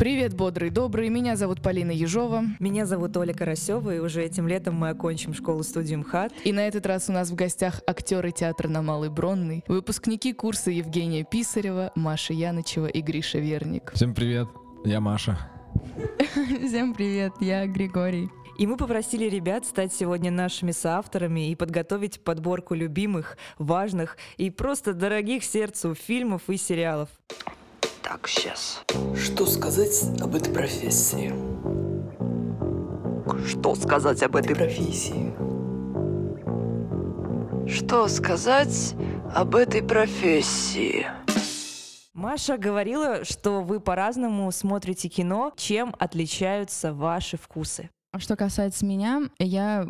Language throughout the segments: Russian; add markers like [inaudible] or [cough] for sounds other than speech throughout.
Привет, бодрый, добрый. Меня зовут Полина Ежова. Меня зовут Оля Карасева, и уже этим летом мы окончим школу-студию МХАТ. И на этот раз у нас в гостях актеры театра на Малой Бронной, выпускники курса Евгения Писарева, Маша Янычева и Гриша Верник. Всем привет, я Маша. [laughs] Всем привет, я Григорий. И мы попросили ребят стать сегодня нашими соавторами и подготовить подборку любимых, важных и просто дорогих сердцу фильмов и сериалов. Так, сейчас. Что сказать об этой профессии? Что сказать об этой профессии? Что сказать об этой профессии? Маша говорила, что вы по-разному смотрите кино. Чем отличаются ваши вкусы? Что касается меня, я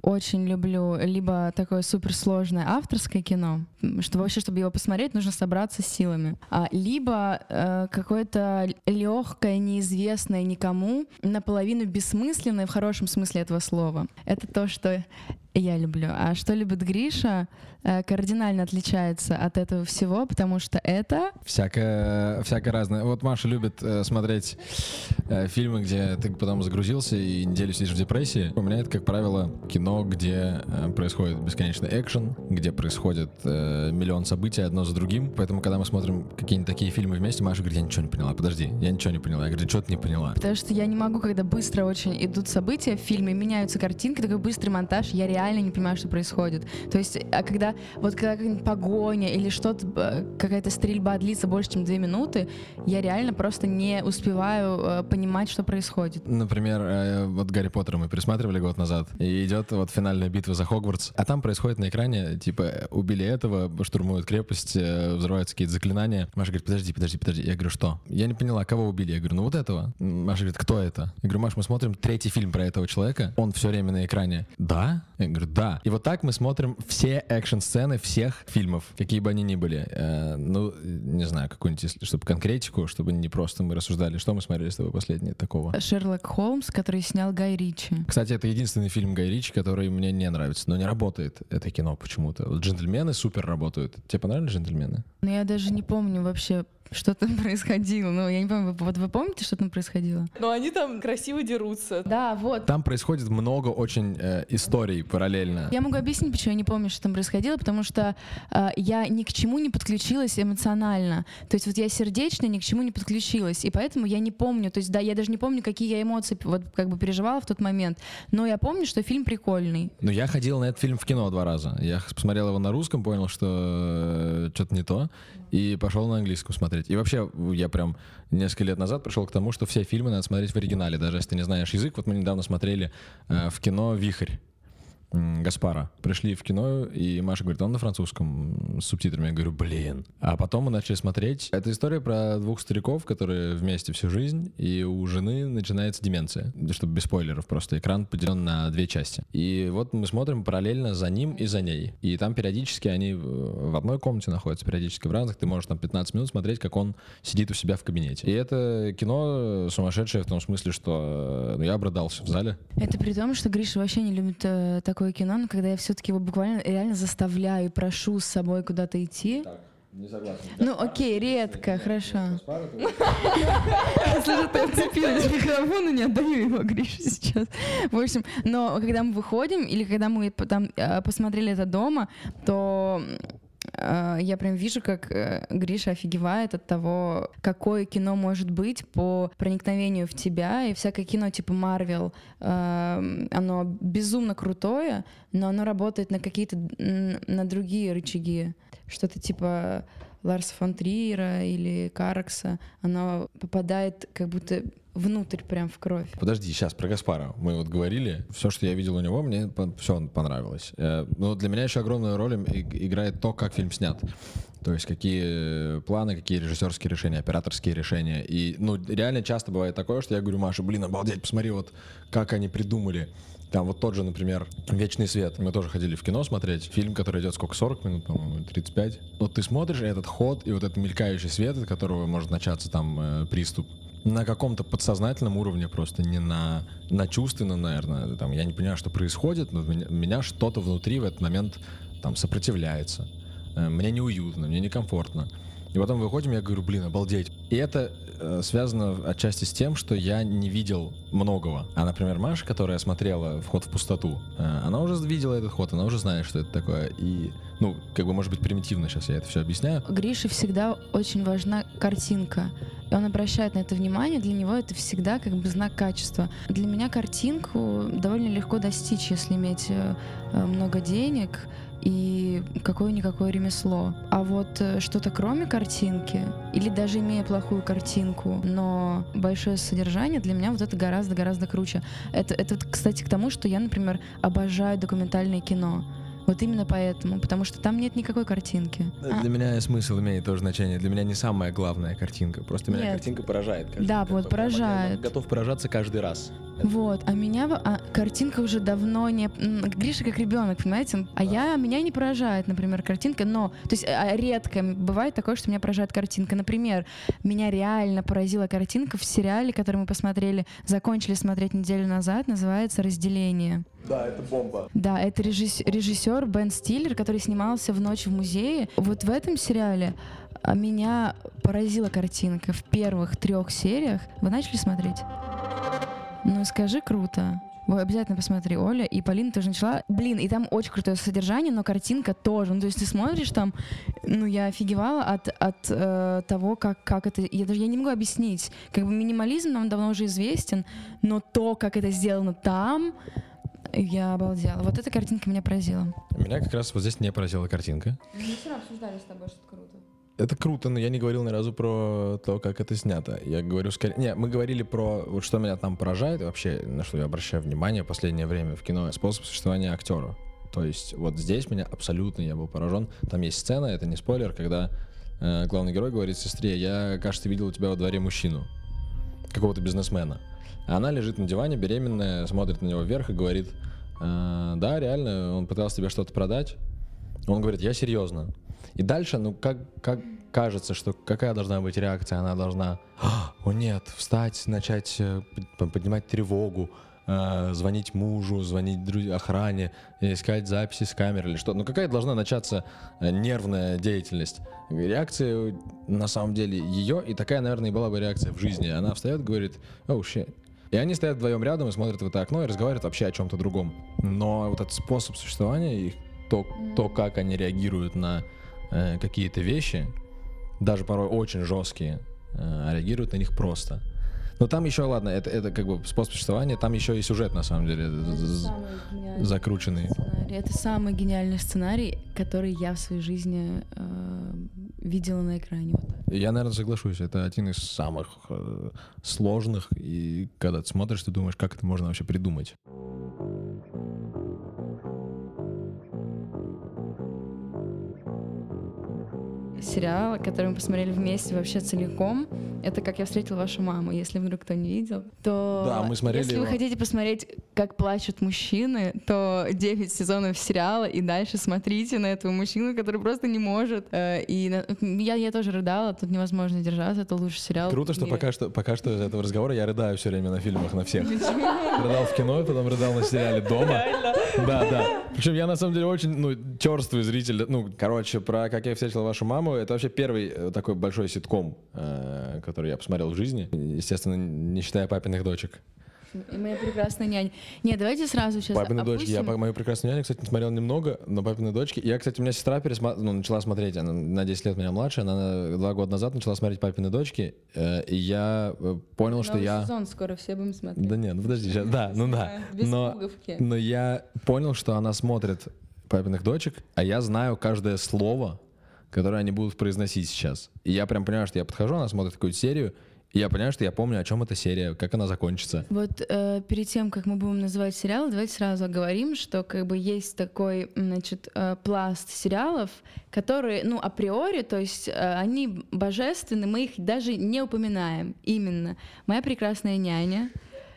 очень люблю либо такое суперсложное авторское кино, что вообще, чтобы его посмотреть, нужно собраться с силами, а, либо э, какое-то легкое, неизвестное никому, наполовину бессмысленное в хорошем смысле этого слова. Это то, что я люблю. А что любит Гриша, э, кардинально отличается от этого всего, потому что это... Всякое, всякое разное. Вот Маша любит э, смотреть э, фильмы, где ты потом загрузился и неделю сидишь в депрессии. У меня это, как правило, кино, где происходит бесконечный экшен, где происходит миллион событий одно за другим. Поэтому, когда мы смотрим какие-нибудь такие фильмы вместе, Маша говорит, я ничего не поняла. Подожди, я ничего не поняла. Я говорю, что ты не поняла? Потому что я не могу, когда быстро очень идут события в фильме, меняются картинки, такой быстрый монтаж, я реально реально не понимаю, что происходит. То есть, а когда вот когда погоня или что-то, какая-то стрельба длится больше, чем две минуты, я реально просто не успеваю э, понимать, что происходит. Например, э, вот Гарри Поттера мы пересматривали год назад, и идет вот финальная битва за Хогвартс, а там происходит на экране, типа, убили этого, штурмуют крепость, э, взрываются какие-то заклинания. Маша говорит, подожди, подожди, подожди. Я говорю, что? Я не поняла, кого убили? Я говорю, ну вот этого. Маша говорит, кто это? Я говорю, Маш, мы смотрим третий фильм про этого человека, он все время на экране. Да? Я говорю, говорю, да. И вот так мы смотрим все экшн-сцены всех фильмов, какие бы они ни были. Э, ну, не знаю, какую-нибудь, чтобы конкретику, чтобы не просто мы рассуждали. Что мы смотрели с тобой последнее такого? Шерлок Холмс, который снял Гай Ричи. Кстати, это единственный фильм Гай Ричи, который мне не нравится, но не работает это кино почему-то. Вот «Джентльмены» супер работают. Тебе понравились «Джентльмены»? Ну, я даже не помню вообще, что там [laughs] происходило. Ну, я не помню, вот вы помните, что там происходило? Ну, они там красиво дерутся. Да, вот. Там происходит много очень э, историй параллельно. Я могу объяснить, почему я не помню, что там происходило, потому что э, я ни к чему не подключилась эмоционально. То есть вот я сердечно ни к чему не подключилась, и поэтому я не помню. То есть да, я даже не помню, какие я эмоции вот как бы переживала в тот момент. Но я помню, что фильм прикольный. Ну, я ходил на этот фильм в кино два раза. Я посмотрел его на русском, понял, что э, что-то не то, и пошел на английском смотреть. И вообще, я прям несколько лет назад пришел к тому, что все фильмы надо смотреть в оригинале, даже если ты не знаешь язык. Вот мы недавно смотрели э, в кино «Вихрь». Гаспара. Пришли в кино, и Маша говорит, он на французском с субтитрами. Я говорю, блин. А потом мы начали смотреть. Это история про двух стариков, которые вместе всю жизнь, и у жены начинается деменция. Чтобы без спойлеров просто. Экран поделен на две части. И вот мы смотрим параллельно за ним и за ней. И там периодически они в одной комнате находятся, периодически в разных. Ты можешь там 15 минут смотреть, как он сидит у себя в кабинете. И это кино сумасшедшее в том смысле, что ну, я обрадался в зале. Это при том, что Гриша вообще не любит э, так такое кино, но когда я все-таки его буквально реально заставляю и прошу с собой куда-то идти. Так. Не согласен. Ну, окей, редко, хорошо. Слушай, ты отцепилась микрофон и не отдаю его Грише сейчас. В общем, но когда мы выходим, или когда мы там э, посмотрели это дома, то я прям вижу, как э, Гриша офигевает от того, какое кино может быть по проникновению в тебя. И всякое кино типа Марвел, э, оно безумно крутое, но оно работает на какие-то, на другие рычаги. Что-то типа Ларса фон Триера или Каракса, оно попадает как будто внутрь прям в кровь. Подожди, сейчас про Гаспара. Мы вот говорили, все, что я видел у него, мне все понравилось. Э, но для меня еще огромную роль играет то, как фильм снят. То есть какие планы, какие режиссерские решения, операторские решения. И, ну, реально часто бывает такое, что я говорю, Маша, блин, обалдеть, посмотри, вот как они придумали. Там вот тот же, например, «Вечный свет». Мы тоже ходили в кино смотреть. Фильм, который идет сколько, 40 минут, по-моему, 35. Вот ты смотришь этот ход и вот этот мелькающий свет, от которого может начаться там э, приступ на каком-то подсознательном уровне просто, не на, на чувственном, наверное. Там, я не понимаю, что происходит, но меня, меня что-то внутри в этот момент там сопротивляется. Э, мне неуютно, мне некомфортно. И потом выходим, я говорю, блин, обалдеть. И это э, связано отчасти с тем, что я не видел многого. А, например, Маша, которая смотрела «Вход в пустоту», э, она уже видела этот ход, она уже знает, что это такое. И, ну, как бы, может быть, примитивно сейчас я это все объясняю. Грише всегда очень важна картинка. И он обращает на это внимание, для него это всегда как бы знак качества. Для меня картинку довольно легко достичь, если иметь э, э, много денег и какое-никакое ремесло. А вот э, что-то кроме картинки, или даже имея плохую картинку, но большое содержание, для меня вот это гораздо-гораздо круче. Это, это, кстати, к тому, что я, например, обожаю документальное кино. Вот именно поэтому, потому что там нет никакой картинки. А, Для меня смысл имеет тоже значение. Для меня не самая главная картинка. Просто меня Нет. картинка поражает. каждый Да, вот Я поражает. готов поражаться каждый раз. Вот, а меня а, картинка уже давно не... Гриша как ребенок, понимаете? А я, меня не поражает, например, картинка, но... То есть а, редко бывает такое, что меня поражает картинка. Например, меня реально поразила картинка в сериале, который мы посмотрели, закончили смотреть неделю назад, называется «Разделение». Да, это бомба. Да, это режисс- режиссер Бен Стиллер, который снимался в «Ночь в музее». Вот в этом сериале а, меня поразила картинка в первых трех сериях. Вы начали смотреть? Ну, скажи, круто. Ой, обязательно посмотри, Оля. И Полина тоже начала. Блин, и там очень крутое содержание, но картинка тоже. Ну, то есть ты смотришь там, ну, я офигевала от, от э, того, как, как это... Я даже я не могу объяснить. Как бы минимализм нам давно уже известен, но то, как это сделано там, я обалдела. Вот эта картинка меня поразила. Меня как раз вот здесь не поразила картинка. Мы вчера обсуждали с тобой, что это круто. Это круто, но я не говорил ни разу про то, как это снято. Я говорю скорее... Не, мы говорили про вот что меня там поражает, вообще, на что я обращаю внимание в последнее время в кино, способ существования актера. То есть вот здесь меня абсолютно я был поражен. Там есть сцена, это не спойлер, когда э, главный герой говорит сестре, я, кажется, видел у тебя во дворе мужчину, какого-то бизнесмена. А она лежит на диване, беременная, смотрит на него вверх и говорит, «Э, да, реально, он пытался тебе что-то продать. Он говорит, я серьезно. И дальше, ну, как, как кажется, что какая должна быть реакция? Она должна, «А, о нет, встать, начать э, поднимать тревогу, э, звонить мужу, звонить друз- охране, искать записи с камер или что. Ну, какая должна начаться э, нервная деятельность? Реакция, на самом деле, ее, и такая, наверное, и была бы реакция в жизни. Она встает, говорит, оу, shit. И они стоят вдвоем рядом и смотрят в это окно и разговаривают вообще о чем-то другом. Но вот этот способ существования их, то, то как они реагируют на э, какие-то вещи, даже порой очень жесткие, э, а реагируют на них просто. Но там еще, ладно, это, это как бы способ существования, там еще и сюжет, на самом деле, закрученный. сценарий. Это самый гениальный сценарий, который я в своей жизни э, видела на экране. Я, наверное, соглашусь, это один из самых э, сложных, и когда ты смотришь, ты думаешь, как это можно вообще придумать. Сериал, который мы посмотрели вместе вообще целиком, это «Как я встретил вашу маму». Если вдруг кто не видел, то... Да, мы смотрели Если вы его. хотите посмотреть, как плачут мужчины, то 9 сезонов сериала, и дальше смотрите на этого мужчину, который просто не может. Э, И я, я тоже рыдала, тут невозможно держаться, это лучший сериал. Круто, что пока что, пока что из этого разговора я рыдаю все время на фильмах, на всех. Рыдал в кино, потом рыдал на сериале «Дома». Да, да. Причем я на самом деле очень, ну, черствый зритель. Ну, короче, про «Как я встретил вашу маму» это вообще первый э, такой большой ситком, который я посмотрел в жизни. Естественно, не считая папиных дочек. И моя прекрасная нянь. Не, давайте сразу сейчас Папины дочки. Я опустим. мою прекрасную няню, кстати, смотрел немного, но папины дочки. Я, кстати, у меня сестра пересма... ну, начала смотреть, она на 10 лет меня младше, она на- два года назад начала смотреть папины дочки, э, и я э, понял, что Новый я. сезон скоро все будем смотреть. Да нет, ну подожди, сейчас. Да, ну да. Без Но, пуговки. но я понял, что она смотрит папиных дочек, а я знаю каждое слово, которое они будут произносить сейчас. И я прям понимаю, что я подхожу, она смотрит какую-то серию, и я понимаю, что я помню, о чем эта серия, как она закончится. Вот э, перед тем, как мы будем называть сериалы, давайте сразу оговорим, что как бы есть такой, значит, э, пласт сериалов, которые, ну, априори, то есть э, они божественны, мы их даже не упоминаем. Именно «Моя прекрасная няня»,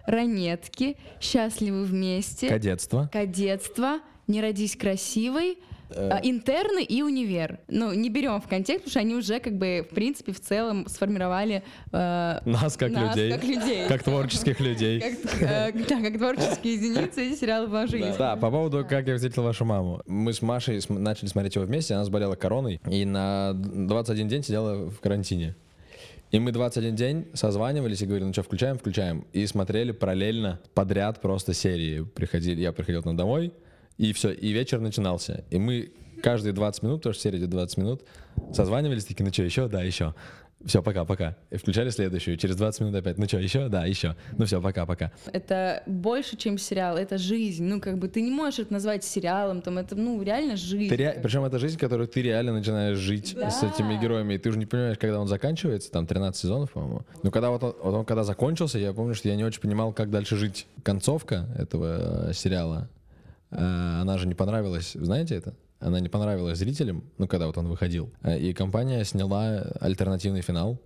«Ранетки», «Счастливы вместе», Кадетство. «Кадетство», «Не родись красивой», А, Интерны и универ. Ну, не берем в контекст, потому что они уже как бы, в принципе, в целом сформировали э, Нас как нас людей. как людей. Как творческих людей. Как, э, да, как творческие единицы эти сериалы вложились. Да, по поводу «Как я встретил вашу маму». Мы с Машей начали смотреть его вместе, она заболела короной, и на 21 день сидела в карантине. И мы 21 день созванивались и говорили, ну что, включаем, включаем. И смотрели параллельно, подряд просто серии. Приходили, я приходил к нам домой, и все, и вечер начинался. И мы каждые 20 минут, потому что серия идет 20 минут, созванивались, такие, ну что, еще? Да, еще. Все, пока, пока. И включали следующую. Через 20 минут опять. Ну что, еще? Да, еще. Ну все, пока, пока. Это больше, чем сериал, это жизнь. Ну, как бы ты не можешь это назвать сериалом, там это, ну, реально жизнь. Ты ре- Причем это жизнь, которую ты реально начинаешь жить Да. с этими героями. И ты уже не понимаешь, когда он заканчивается, там 13 сезонов, по-моему. Но когда вот он, вот он когда закончился, я помню, что я не очень понимал, как дальше жить. Концовка этого э, сериала, она же не понравилась, знаете это? Она не понравилась зрителям, ну, когда вот он выходил. Э, И компания сняла альтернативный финал.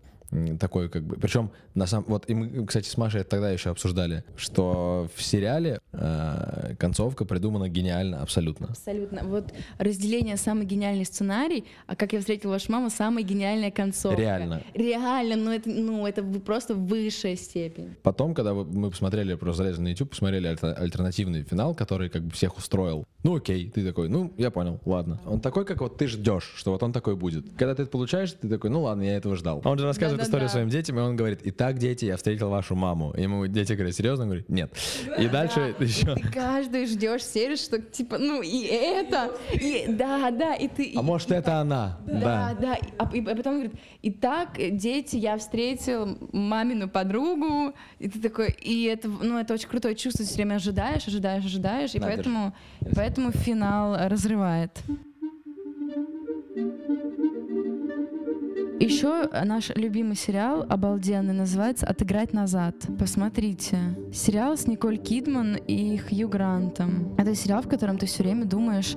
Такой как бы, причем на самом, вот и мы, кстати, с Машей тогда еще обсуждали, что в сериале э, концовка придумана гениально абсолютно. Абсолютно. Вот разделение самый гениальный сценарий, а как я встретила вашу маму, самая гениальная концовка. Реально. Реально, ну это, ну это просто высшая степень. Потом, когда мы посмотрели, просто залезли на YouTube, посмотрели альter- альтернативный финал, который как бы всех устроил. Ну окей, ты такой, ну я понял, ладно. Он такой, как вот ты ждешь, что вот он такой будет. Когда ты это получаешь, ты такой, ну ладно, я этого ждал. Он же рассказывает Историю своим детям, и он говорит, итак, дети, я встретил вашу маму. И ему дети говорят, серьезно? Он говорит, нет. И дальше еще... Ты каждый ждешь серию, что типа, ну и это, и да, да, и ты... А и- может это она? Да, да. И, а, и потом говорит, итак, дети, я встретил мамину подругу, и ты такой, и это, ну, это очень крутое чувство, все время ожидаешь, ожидаешь, ожидаешь, и поэтому, поэтому финал разрывает. Еще наш любимый сериал, обалденный, называется «Отыграть назад». Посмотрите. Сериал с Николь Кидман и Хью Грантом. Это сериал, в котором ты все время думаешь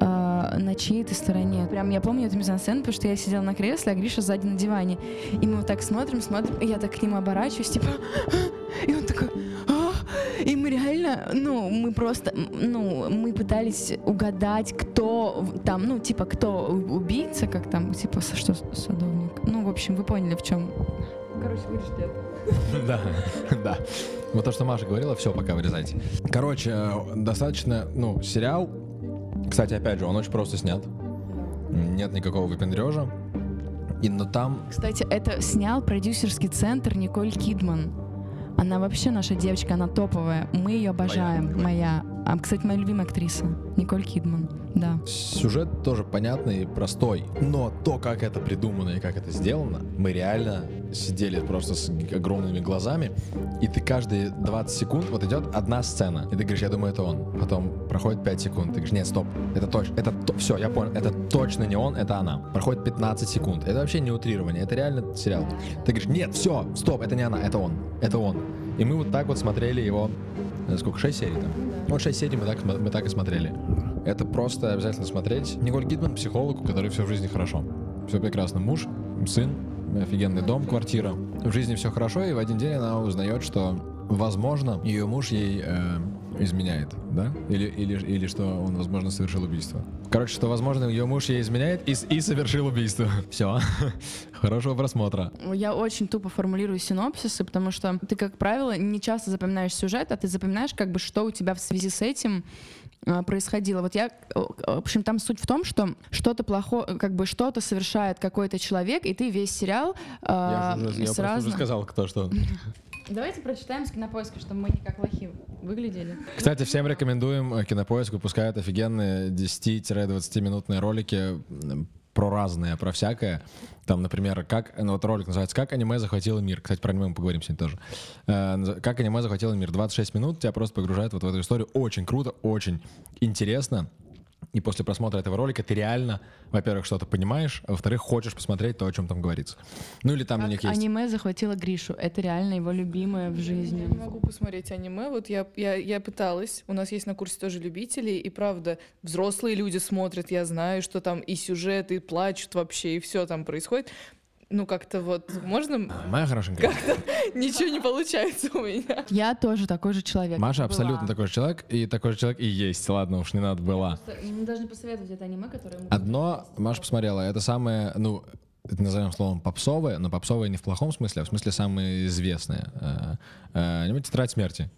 э, на чьей ты стороне. Прям я помню эту мизансцену, потому что я сидела на кресле, а Гриша сзади на диване. И мы вот так смотрим, смотрим, и я так к нему оборачиваюсь, типа... «А?» [gasps] И он такой... И мы реально, ну, мы просто, ну, мы пытались угадать, кто там, ну, типа, кто убийца, как там, типа, со- что садовник. Ну, в общем, вы поняли, в чем. Короче, вырежьте это. [laughs] Да, [laughs] да. Вот то, что Маша говорила, все, пока вырезайте. Короче, э, достаточно, ну, сериал, кстати, опять же, он очень просто снят. Нет никакого выпендрежа. И, но там Кстати, это снял продюсерский центр Николь Кидман. Она вообще наша девочка, она топовая. Мы ее обожаем. Моя. А, кстати, моя любимая актриса. Николь Кидман. Да. сюжет тоже понятный и простой. Но то, как это придумано и как это сделано, мы реально сидели просто с огромными глазами, и ты каждые 20 секунд, вот идет одна сцена, и ты говоришь, я думаю, это он. Потом проходит 5 секунд, ты говоришь, нет, стоп, это точно, это все, я понял, это точно не он, это она. Проходит 15 секунд, это вообще не утрирование, это реально сериал. Ты говоришь, нет, все, стоп, это не она, это он, это он. И мы вот так вот смотрели его, сколько, 6 серий там? Вот 6 серий мы так, мы так и смотрели. Это просто обязательно смотреть. Николь Кидман психолог, у которой все в жизни хорошо. Все прекрасно. Муж, сын, офигенный дом, квартира. В жизни все хорошо, и в один день она узнает, что, возможно, ее муж ей э, изменяет, да? Или, или, или что он, возможно, совершил убийство. Короче, что, возможно, ее муж ей изменяет и, и совершил убийство. [laughs] Все. Хорошего просмотра. Я очень тупо формулирую синопсисы, потому что ты, как правило, не часто запоминаешь сюжет, а ты запоминаешь, как бы, что у тебя в связи с этим а, происходило. Вот я, э, в общем, там суть в том, что что-то плохое, как бы что-то совершает какой-то человек, и ты весь сериал а, я уже, я с просто разным- уже сказал, кто что. Давайте прочитаем с кинопоиска, чтобы мы не как лохи выглядели. Кстати, всем рекомендуем. э, Кинопоиск выпускает офигенные 10-20 минутные ролики м, про разное, про всякое. Там, например, как, ну вот ролик называется «Как аниме захватило мир». Кстати, про аниме мы поговорим сегодня тоже. Э, «Как аниме захватило мир». 26 минут тебя просто погружает вот в эту историю. Очень круто, очень интересно. И после просмотра этого ролика ты реально, во-первых, что-то понимаешь, а во-вторых, хочешь посмотреть то, о чем там говорится. Ну или там у Как них есть... аниме захватило Гришу. Это реально его любимое в жизни. Я не могу посмотреть аниме. Вот я, я, я пыталась. У нас есть на курсе тоже любители. И правда, взрослые люди смотрят. Я знаю, что там и сюжет, и плачут вообще, и все там происходит. Ну, как-то вот, можно... Моя хорошенькая. [laughs] Ничего не получается у меня. Я тоже такой же человек. Маша Была. абсолютно такой же человек, и такой же человек и есть. Ладно, уж не надо была. Мы должны посоветовать это аниме, которое мы... Одно, Маша посмотрела, это самое, ну, это назовем словом попсовое, но попсовое не в плохом смысле, а в смысле самое известное. Э, э, Аниме «Тетрадь смерти».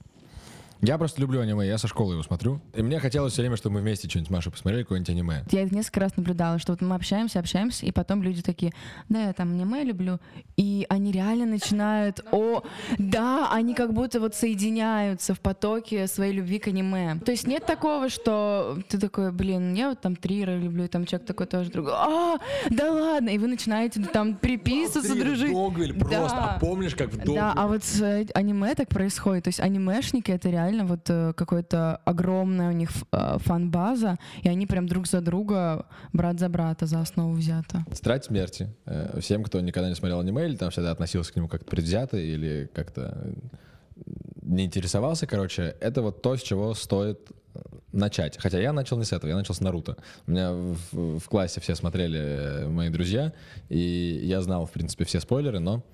Я просто люблю аниме, я со школы его смотрю. И мне хотелось все время, чтобы мы вместе что-нибудь с Машей посмотрели, какое-нибудь аниме. Я это несколько раз наблюдала, что вот мы общаемся, общаемся, и потом люди такие, да, я там аниме люблю, и они реально начинают, о, да, они как будто вот соединяются в потоке своей любви к аниме. То есть нет такого, что ты такой, блин, я вот там Трира люблю, и там человек такой тоже другой, а, да ладно, и вы начинаете там переписываться, дружить. Догвиль, просто, Да. а помнишь, как в Догвиль? Да, а вот с э, аниме так происходит. То есть анимешники это реально вот э, какое-то огромная у них э, фан-база, и они прям друг за друга, брат за брата за основу взято. Тетрадь смерти. Э, Всем, кто никогда не смотрел аниме или там всегда относился к нему как-то предвзято или как-то не интересовался, короче, это вот то, с чего стоит начать. Хотя я начал не с этого, я начал с Наруто. У меня в, в классе все смотрели мои друзья, и я знал, в принципе, все спойлеры, но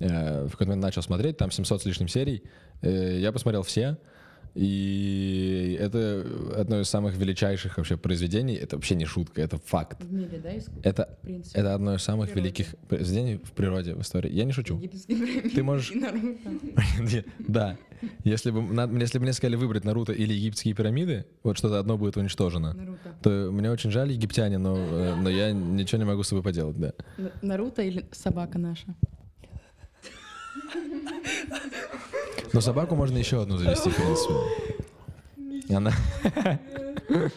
э, в какой-то момент начал смотреть, там 700 с лишним серий, Э, я посмотрел все, и это одно из самых величайших вообще произведений. Это вообще не шутка, это факт. В мире, да, Это, это одно из самых великих произведений в природе, в истории. Я не шучу. Ты можешь... [laughs] [laughs] Да. Если бы, если бы мне сказали выбрать Наруто или египетские пирамиды, вот что-то одно будет уничтожено, то мне очень жаль египтяне, но, э, но я ничего не могу с собой поделать, да. Наруто или собака наша? [laughs] Но собаку можно еще одну завести, в принципе. Она... [laughs]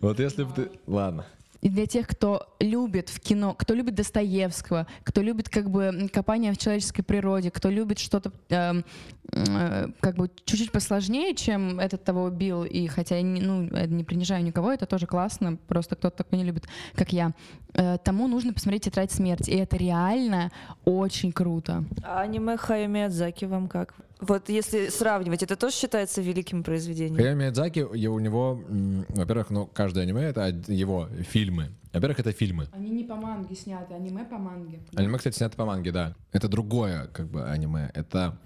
Вот если бы ты... Ладно. И для тех, кто любит в кино, кто любит Достоевского, кто любит как бы копание в человеческой природе, кто любит что-то эм, э, как бы чуть-чуть посложнее, чем этот того убил, и хотя я не, ну, э, не принижаю никого, это тоже классно, просто кто-то такой не любит, как я, э, тому нужно посмотреть «Тетрадь смерти», и это реально очень круто. А аниме Хаяо Миядзаки вам как? Вот если сравнивать, это тоже считается великим произведением? Хаяо Миядзаки, у него, во-первых, ну, каждое аниме — это его фильмы. Во-первых, это фильмы. Они не по манге сняты, аниме по манге. Аниме, кстати, снято по манге, да. Это другое, как бы, аниме. Это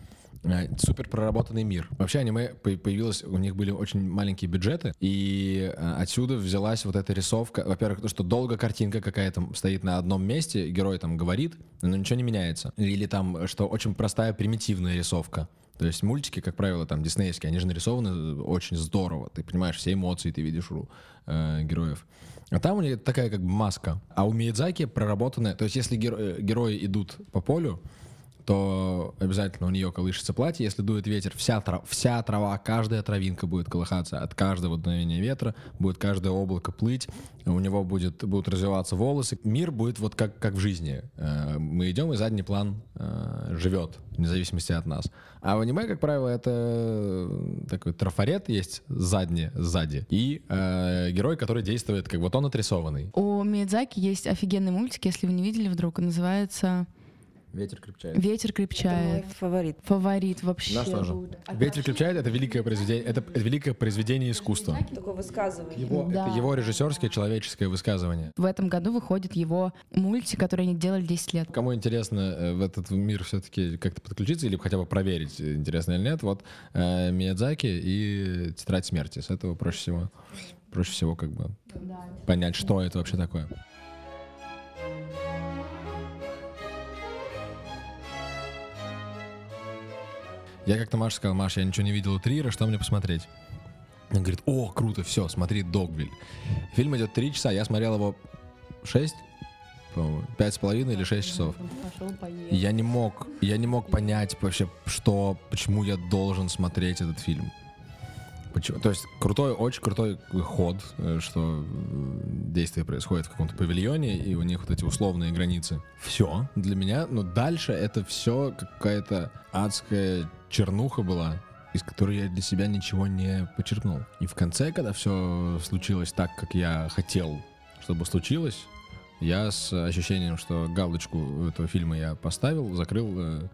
э, супер проработанный мир. Вообще аниме по- появилось, у них были очень маленькие бюджеты, и э, отсюда взялась вот эта рисовка. Во-первых, то, что долго картинка какая-то стоит на одном месте, герой там говорит, но ничего не меняется. Или там, что очень простая примитивная рисовка. То есть мультики, как правило, там диснеевские, они же нарисованы очень здорово. Ты понимаешь все эмоции, ты видишь у э, героев. А там у них такая как бы маска. А у Миядзаки проработанная... То есть если геро- э, герои идут по полю, то обязательно у нее колышется платье. Если дует ветер, вся, тра- вся трава, каждая травинка будет колыхаться от каждого дуновения ветра, будет каждое облако плыть, у него будет, будут развиваться волосы. Мир будет вот как, как в жизни. Э, Мы идем, и задний план э, живет, вне зависимости от нас. А в аниме, как правило, это э, такой трафарет есть задний, сзади, и э, герой, который действует, как вот он отрисованный. У Миядзаки есть офигенный мультик, если вы не видели вдруг, называется Ветер крепчает. «Ветер Это крепчает». мой фаворит. Фаворит вообще. Наш тоже. Ветер крепчает это великое произведение, это великое произведение искусства. Такое высказывание. Его, Да. Это его режиссерское человеческое высказывание. В этом году выходит его мультик, который они делали 10 лет. Кому интересно э, в этот мир все-таки как-то подключиться или хотя бы проверить, интересно или нет, вот э, Миядзаки и Тетрадь смерти. С этого проще всего, проще всего как бы понять, что это вообще такое. Я как-то Маша сказал, Маша, я ничего не видел у Трира, что мне посмотреть? Он говорит, о, круто, все, смотри Догвиль. Фильм идет три часа, я смотрел его шесть, по-моему, пять с половиной или шесть часов. Я не мог, я не мог понять вообще, что, почему я должен смотреть этот фильм. Почему? То есть крутой, очень крутой ход, э, что действие происходит в каком-то павильоне, и у них вот эти условные границы. Все. Для меня, но дальше это все какая-то адская чернуха была, из которой я для себя ничего не почерпнул. И в конце, когда все случилось так, как я хотел, чтобы случилось, я с ощущением, что галочку этого фильма я поставил, закрыл э,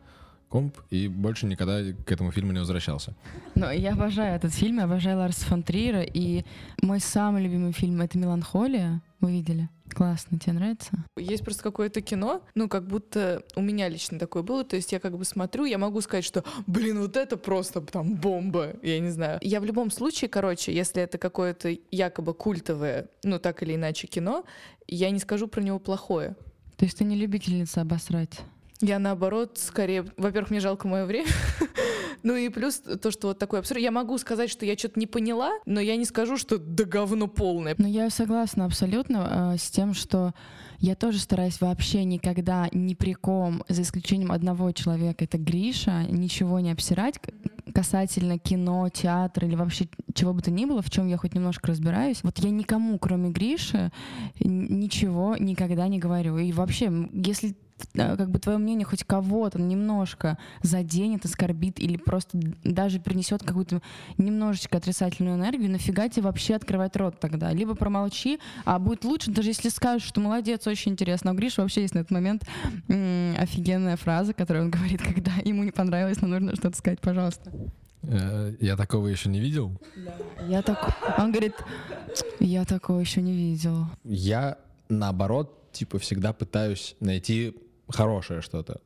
комп и больше никогда к этому фильму не возвращался. Но я обожаю этот фильм, я обожаю Ларса фон Триера, и мой самый любимый фильм — это «Меланхолия». Вы видели? Классно, тебе нравится? Есть просто какое-то кино, ну, как будто у меня лично такое было, то есть я как бы смотрю, я могу сказать, что, блин, вот это просто там бомба, я не знаю. Я в любом случае, короче, если это какое-то якобы культовое, ну, так или иначе кино, я не скажу про него плохое. То есть ты не любительница обосрать? Я наоборот, скорее, во-первых, мне жалко мое время. [laughs] ну и плюс то, что вот такой абсурд. Я могу сказать, что я что-то не поняла, но я не скажу, что да говно полное. Но я согласна абсолютно э, с тем, что я тоже стараюсь вообще никогда ни при ком, за исключением одного человека, это Гриша, ничего не обсирать касательно кино, театра или вообще чего бы то ни было, в чем я хоть немножко разбираюсь. Вот я никому, кроме Гриши, ничего никогда не говорю. И вообще, если как бы твое мнение хоть кого-то немножко заденет, оскорбит или просто даже принесет какую-то немножечко отрицательную энергию, нафига тебе вообще открывать рот тогда? Либо промолчи, а будет лучше, даже если скажешь, что молодец, очень интересно. А у Гриши вообще есть на этот момент м- офигенная фраза, которую он [laughs] говорит, когда ему не понравилось, но нужно что-то сказать, пожалуйста. Э, я такого еще не видел. Я так... Он говорит, я такого еще не видел. Я, наоборот, типа всегда пытаюсь найти хорошее что-то.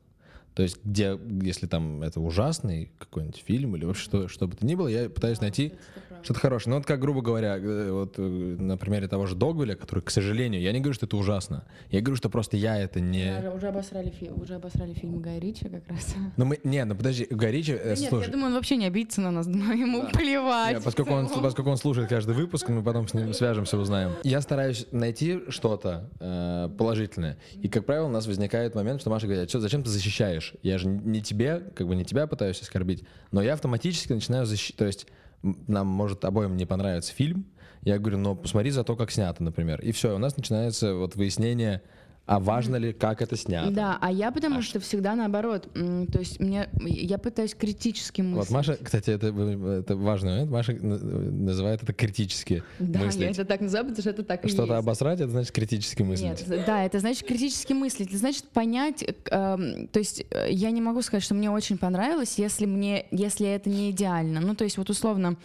То есть, где, если там это ужасный какой-нибудь фильм или вообще что, что бы то ни было, я пытаюсь найти что-то хорошее. Ну вот как, грубо говоря, э, вот э, на примере того же Догвиля, который, к сожалению, я не говорю, что это ужасно. Я говорю, что просто я это не... Да, уже обосрали, фи... уже обосрали фильм Гай Ричи как раз. [laughs] Ну мы... Не, ну подожди, Гай Ричи... Да слушай, нет, я думаю, он вообще не обидится на нас, [laughs] думаю, ему да. плевать. Нет, поскольку, он, поскольку он слушает каждый выпуск, мы потом с ним свяжемся, узнаем. Я стараюсь найти что-то э, положительное. И, как правило, у нас возникает момент, что Маша говорит, а что, зачем ты защищаешь? Я же не тебе, как бы не тебя пытаюсь оскорбить, но я автоматически начинаю защищать. То есть нам может обоим не понравится фильм, я говорю, ну посмотри за то, как снято, например. И все, у нас начинается вот выяснение, а важно ли, как это снято? Да, а я потому а что всегда наоборот. То есть мне я пытаюсь критически мыслить. Вот Маша, кстати, это, это важный момент. Маша называет это критически Да, мыслить. я это так называю, потому что это так Что-то обосрать, это значит критически мыслить. Нет, да, это значит критически мыслить. Это значит понять. Э, то есть э, я не могу сказать, что мне очень понравилось, если мне, если это не идеально. Ну, то есть вот условно,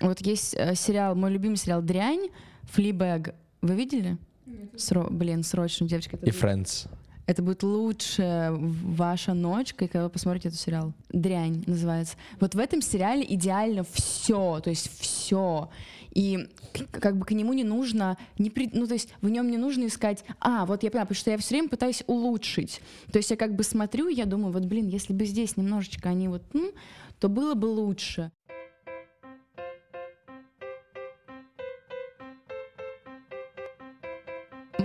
вот есть э, сериал, мой любимый сериал «Дрянь», «Флибэг». Вы видели? Сро... Блин, срочно, девочка. И Friends. Это будет лучшая ваша ночь, когда вы посмотрите этот сериал. Дрянь называется. Вот в этом сериале идеально все, то есть все. И как бы к нему не нужно, не при, ну то есть в нем не нужно искать, а вот я поняла, потому что я все время пытаюсь улучшить. То есть я как бы смотрю, я думаю, вот блин, если бы здесь немножечко они вот, ну, то было бы лучше.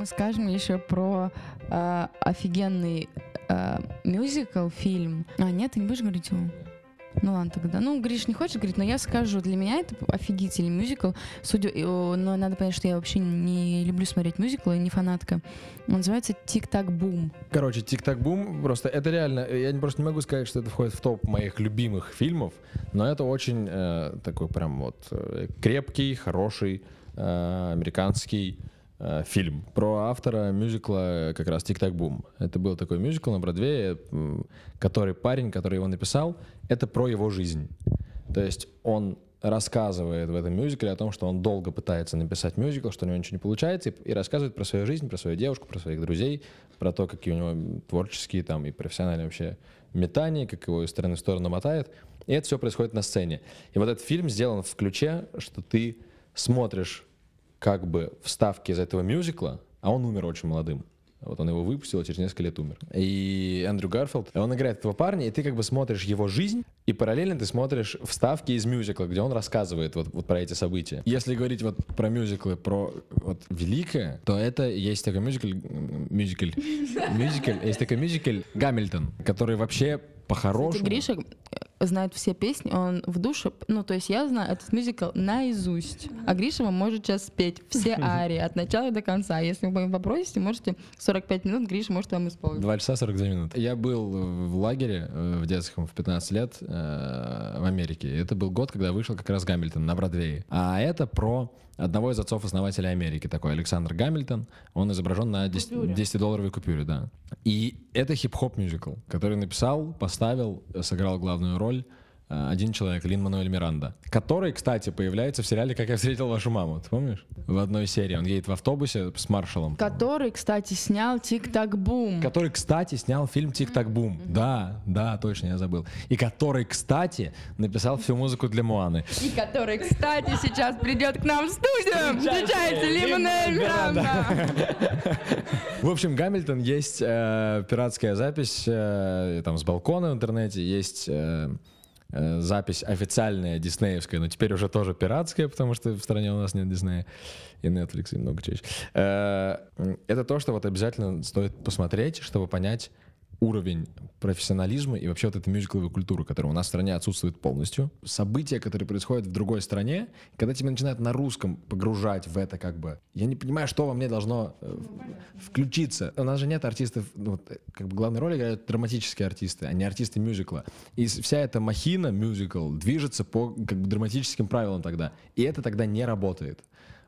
Мы скажем еще про э, офигенный э, мюзикл, фильм. А, нет, ты не будешь говорить его? Ну ладно тогда. Ну, Гриш не хочешь говорить, но я скажу, для меня это офигительный мюзикл. Судя, но надо понять, что я вообще не люблю смотреть мюзиклы, не фанатка. Он называется «Тик-так бум». Короче, «Тик-так бум» просто это реально... Я просто не могу сказать, что это входит в топ моих любимых фильмов, но это очень э, такой прям вот э, крепкий, хороший, э, американский Э, фильм про автора мюзикла как раз «Тик-так бум». Это был такой мюзикл на Бродвее, который парень, который его написал, это про его жизнь. То есть он рассказывает в этом мюзикле о том, что он долго пытается написать мюзикл, что у него ничего не получается, и, и рассказывает про свою жизнь, про свою девушку, про своих друзей, про то, какие у него творческие там и профессиональные вообще метания, как его из стороны в сторону мотает. И это все происходит на сцене. И вот этот фильм сделан в ключе, что ты смотришь как бы вставки из этого мюзикла, а он умер очень молодым. Вот он его выпустил, а через несколько лет умер. И Эндрю Гарфилд, он играет этого парня, и ты как бы смотришь его жизнь, и параллельно ты смотришь вставки из мюзикла, где он рассказывает вот, вот про эти события. Если говорить вот про мюзиклы, про вот великое, то это есть такой мюзикл, мюзикл, [laughs] мюзикл, есть такой мюзикл Гамильтон, который вообще по-хорошему... Гриша знает все песни, он в душе, ну, то есть я знаю этот мюзикл наизусть, а Гриша вам может сейчас спеть все [laughs] арии от начала до конца. Если вы попросите, можете 45 минут, Гриша может вам исполнить. 2 часа 42 минуты. Я был в лагере э, в детском в 15 лет э, в Америке. Это был год, когда вышел как раз Гамильтон на Бродвее. А это про одного из отцов-основателей Америки, такой Александр Гамильтон. Он изображен на 10-долларовой купюре, да. И это хип-хоп мюзикл, который написал, поставил, сыграл главную роль один человек, Лин Мануэль Миранда, который, кстати, появляется в сериале «Как я встретил вашу маму». Ты помнишь? В одной серии он едет в автобусе с маршалом. Который, кстати, снял Тик-Так-Бум. Который, кстати, снял фильм «Тик-так-бум». Да, да, точно, я забыл. И который, кстати, написал всю музыку для Моаны. И который, кстати, сейчас придет к нам в студию. Встречайте, Лимонель Миранда. [laughs] В общем, Гамильтон есть э, пиратская запись э, там с балкона в интернете, есть э, э, запись официальная диснеевская, но теперь уже тоже пиратская, потому что в стране у нас нет Диснея и Netflix и много еще. Э, это то, что вот обязательно стоит посмотреть, чтобы понять уровень профессионализма и вообще вот этой мюзикловой культуры, которая у нас в стране отсутствует полностью. События, которые происходят в другой стране, когда тебя начинают на русском погружать в это как бы... Я не понимаю, что во мне должно э, включиться. У нас же нет артистов, ну, вот, э, как бы главные роли играют драматические артисты, а не артисты мюзикла. И вся эта махина мюзикл движется по как бы драматическим правилам тогда. И это тогда не работает.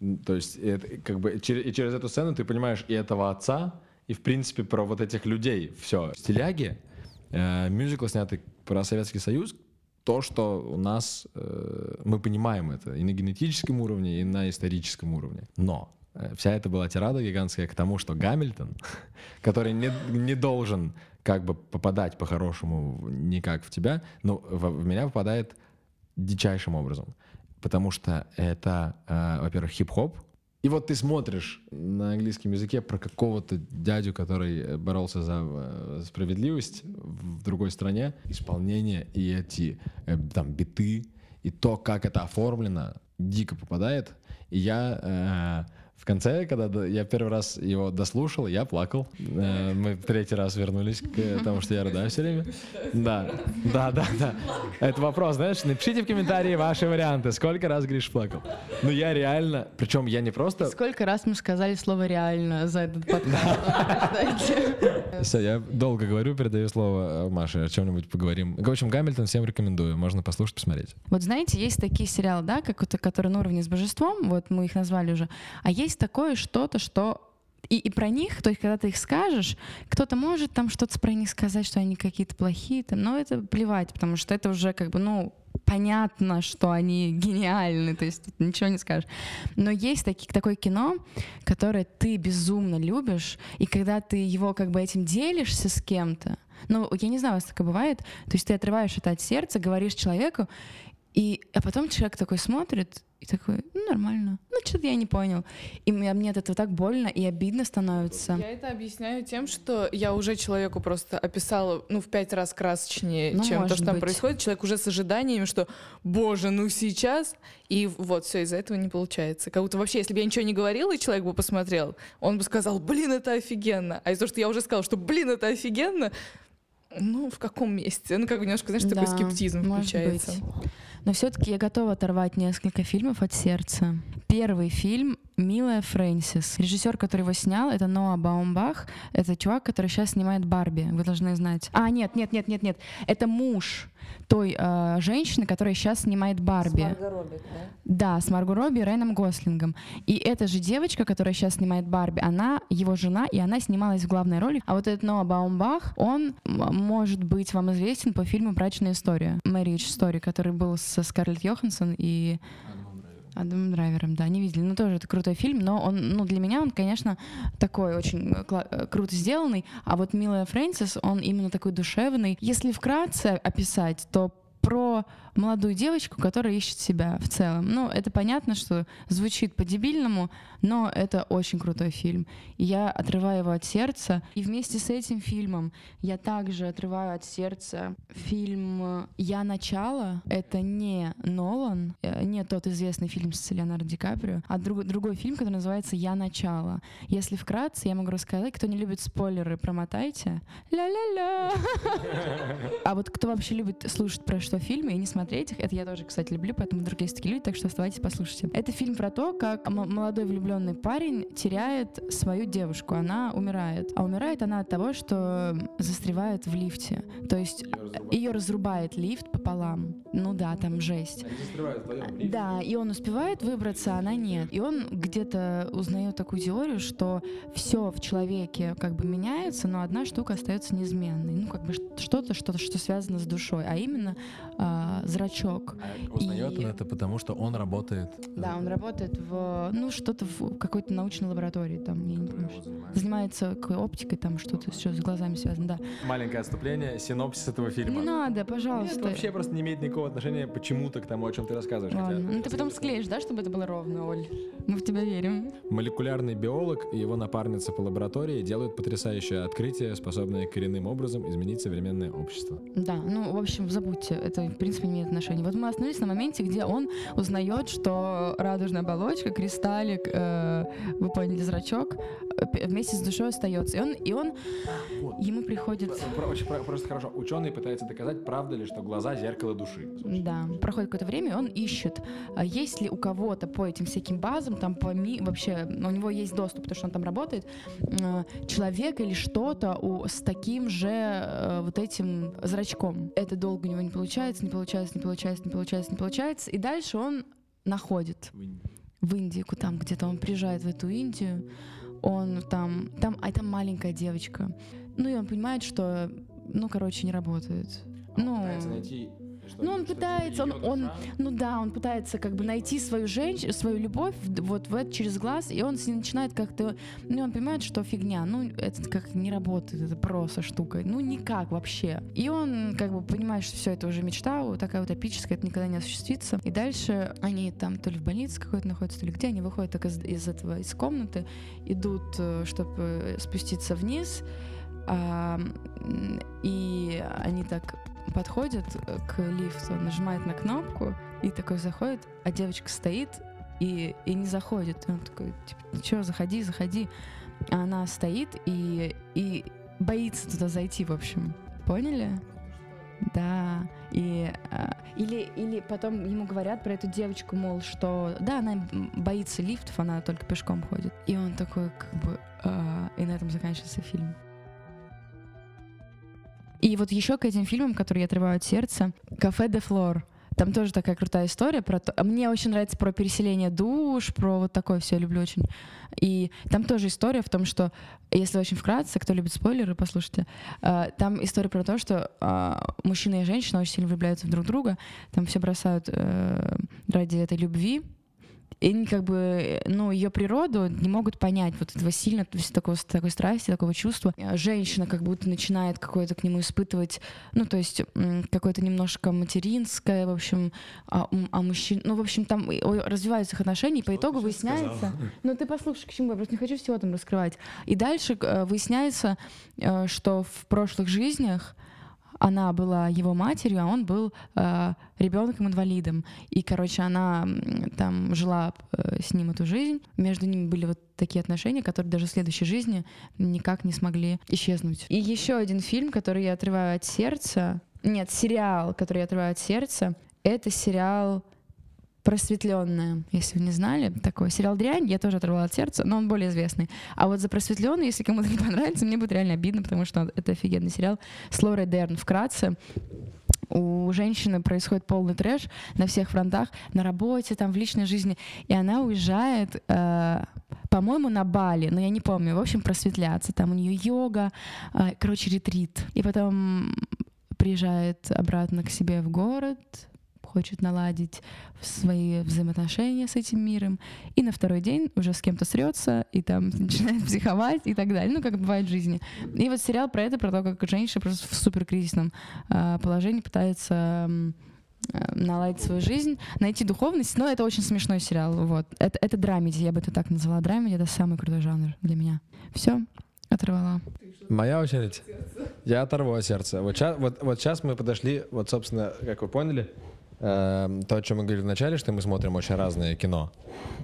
Ну, то есть это... Как. Ну, бы через, через эту сцену ты понимаешь и этого отца, и в принципе про вот этих людей. Все. Стиляги, э, мюзикл, снятый про Советский Союз, то, что у нас, э, мы понимаем это и на генетическом уровне, и на историческом уровне. Но э, вся эта была тирада гигантская к тому, что Гамильтон, [laughs] который не, не должен как бы попадать по-хорошему никак в тебя, но в, в меня попадает дичайшим образом. Потому что это, э, во-первых, хип-хоп. И вот ты смотришь на английском языке про какого-то дядю, который э, боролся за э, справедливость в другой стране, исполнение и эти э, там биты, и то, как это оформлено, дико попадает. И я э, в конце, когда я первый раз его дослушал, я плакал. Э, мы третий раз вернулись к тому, что я рыдаю все время. Да, да, да, да. Это вопрос, знаешь, напишите в комментарии ваши варианты. Сколько раз Гриш плакал? Ну я реально, причем я не просто... Сколько раз мы сказали слово «реально» за этот подкаст? [laughs] Все, я долго говорю, передаю слово э, Маше, о чем-нибудь поговорим. В общем, Гамильтон всем рекомендую. Можно послушать, посмотреть. Вот знаете, есть такие сериалы, да, как которые на уровне с божеством, вот мы их назвали уже, а есть такое что-то, что и, и про них, то есть когда ты их скажешь, кто-то может там что-то про них сказать, что они какие-то плохие, там, но это плевать, потому что это уже как бы, ну, понятно, что они гениальны, то есть тут ничего не скажешь. Но есть таки, такое кино, которое ты безумно любишь, и когда ты его как бы этим делишься с кем-то, ну, я не знаю, у вас такое бывает, то есть ты отрываешь это от сердца, говоришь человеку, и, а потом человек такой смотрит и такой, ну, нормально. Ну, что-то я не понял. И мне, мне от этого так больно и обидно становится. Я это объясняю тем, что я уже человеку просто описала, ну, в пять раз красочнее, Ну, чем то, что там быть. происходит. Человек уже с ожиданиями, что, боже, ну сейчас. И вот все из-за этого не получается. Как будто вообще, если бы я ничего не говорила, и человек бы посмотрел, он бы сказал, блин, это офигенно. А из-за того, что я уже сказала, что, блин, это офигенно, ну, в каком месте? Ну, как бы немножко, знаешь, такой Да, скептизм может включается. быть. Но все-таки я готова оторвать несколько фильмов от сердца. Первый фильм «Милая Фрэнсис». Режиссер, который его снял, это Ноа Баумбах. Это чувак, который сейчас снимает «Барби». Вы должны знать. А, нет, нет, нет, нет, нет. Это муж той э, женщины, которая сейчас снимает «Барби». Да, с Марго Робби и Райаном Гослингом. И эта же девочка, которая сейчас снимает Барби, она его жена, и она снималась в главной роли. А вот этот Ноа Баумбах, он может быть вам известен по фильму «Брачная история», Marriage Story, который был со Скарлетт Йоханссон и Адамом Драйвером, да, не видели. Ну, тоже это крутой фильм, но он, ну, для меня он, конечно, такой очень э, э, круто сделанный. А вот «Милая Фрэнсис», он именно такой душевный. Если вкратце описать, то про молодую девочку, которая ищет себя в целом. Ну, это понятно, что звучит по-дебильному, но это очень крутой фильм. И я отрываю его от сердца. И вместе с этим фильмом я также отрываю от сердца фильм «Я начало». Это не Нолан, э, не тот известный фильм с Леонардо Ди Каприо, а друг- другой фильм, который называется «Я начало». Если вкратце, я могу рассказать, кто не любит спойлеры, промотайте. Ля-ля-ля. [laughs] А вот кто вообще любит слушать про что фильмы, фильмы и не смотреть их. Это я тоже, кстати, люблю, поэтому, вдруг есть такие люди, так что оставайтесь, послушайте. Это фильм про то, как молодой влюбленный парень теряет свою девушку. Она умирает. А умирает она от того, что застревает в лифте. То есть ее разрубает лифт пополам. Ну да, там жесть. Да, и он успевает выбраться, а она нет. И он где-то узнает такую теорию, что все в человеке как бы меняется, но одна штука остается неизменной. Ну, как бы что-то, что-то, что связано с душой, а именно а, зрачок. Узнает И- он это потому, что он работает. Да, он работает в, ну, что-то в какой-то научной лаборатории, там, я не помню, что- занимается к- оптикой, там, что-то, что с глазами связано, да. Маленькое отступление, синопсис этого фильма. Не надо, Это пожалуйста. вообще просто не имеет никакого отношения почему-то к тому, о чем ты рассказываешь. хотя- Ладно. Ну ты потом склеишь, да, чтобы это было ровно, Оль? Мы в тебя верим. Молекулярный биолог и его напарница по лаборатории делают потрясающее открытие, способное коренным образом изменить современное общество. Да, ну, в общем, забудьте, это, в принципе, не имеет отношения. Вот мы остановились на моменте, где он узнает, что радужная оболочка, кристаллик, э, вы поняли, зрачок, э, вместе с душой остается. И он, и он ему приходит... Очень про- просто хорошо. Ученый пытается доказать, правда ли, что глаза зеркало души. Да, проходит какое-то время, и он ищет, а есть ли у кого-то по этим всяким базам, там по ми, вообще, у него есть доступ, потому что он там работает, э, человек или что-то с таким же э, вот этим зрачком. Это долго у него не получается, не получается, не получается, не получается, не получается, и дальше он находит в Индии, ку- там где-то он приезжает в эту Индию, он там, там, а там маленькая девочка, ну и он понимает, что, ну, короче, не работает. Ну, ну, он пытается, он, он, ну да, он пытается как бы найти свою женщину, свою любовь вот в это через глаз, и он с ней начинает как-то, ну, он понимает, что фигня, ну, это как не работает, это просто штука, ну, никак вообще. И он как бы понимает, что все это уже мечта, вот такая вот эпическая, это никогда не осуществится. И дальше они там то ли в больнице какой-то находятся, то ли где, они выходят так из, из этого, из комнаты, идут, чтобы спуститься вниз, и они так подходит э, к лифту, нажимает на кнопку и такой заходит, а девочка стоит и, и не заходит. И он такой, типа, что, заходи, заходи. А она стоит и, и боится туда зайти, в общем. Поняли? Да. И, а, или, или потом ему говорят про эту девочку, мол, что да, она боится лифтов, она только пешком ходит. И он такой, как бы, а, и на этом заканчивается фильм. И вот еще к этим фильмам, которые я отрываю от сердца, «Кафе де Флор». Там тоже такая крутая история про то. Мне очень нравится про переселение душ, про вот такое все люблю очень. И там тоже история в том, что, если очень вкратце, кто любит спойлеры, послушайте, а, там история про то, что а, мужчина и женщина очень сильно влюбляются в друг друга, там все бросают э, ради этой любви, и как бы, э, ну, ее природу не могут понять вот этого сильно, то есть такого, такой страсти, такого чувства. А Женщина как будто начинает какое-то к нему испытывать, ну, то есть какое-то немножко материнское, в общем, а, а мужчин, ну, в общем, там развиваются их отношения, и по итогу выясняется... Ну, ты послушай, к чему, я просто не хочу всего там раскрывать. И дальше э, выясняется, э, что в прошлых жизнях она была его матерью, а он был э, ребенком-инвалидом. И, короче, она там жила э, с ним эту жизнь. Между ними были вот такие отношения, которые даже в следующей жизни никак не смогли исчезнуть. И еще один фильм, который я отрываю от сердца. Нет, сериал, который я отрываю от сердца, это сериал просветленная, если вы не знали, такой сериал «Дрянь» я тоже оторвала от сердца, но он более известный. А вот за просветленный, если кому-то не понравится, мне будет реально обидно, потому что это офигенный сериал с Лорой Дерн. Вкратце, у женщины происходит полный трэш на всех фронтах, на работе, там, в личной жизни, и она уезжает, э, по-моему, на Бали, но я не помню, в общем, просветляться. Там у нее йога, э, короче, ретрит. И потом приезжает обратно к себе в город, хочет наладить свои взаимоотношения с этим миром, и на второй день уже с кем-то срется, и там [laughs] начинает психовать и так далее, ну, как бывает в жизни. И вот сериал про это, про то, как женщина просто в суперкризисном э, положении пытается э, наладить свою жизнь, найти духовность, но это очень смешной сериал, вот. Это, это драмеди, я бы это так назвала, драмеди, это самый крутой жанр для меня. Все, оторвала. Моя очередь. Я оторву от сердца. Вот сейчас, вот, вот сейчас мы подошли, вот, собственно, как вы поняли, то, о чем мы говорили в начале, что мы смотрим очень разное кино.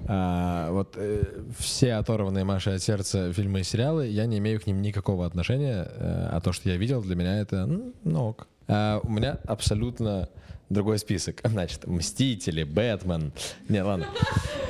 А, вот э, все оторванные Маши от сердца фильмы и сериалы, я не имею к ним никакого отношения, э, а то, что я видел, для меня это, ну ок. А, у меня абсолютно другой список. [laughs] Значит, Мстители, Бэтмен. Не, ладно. [laughs]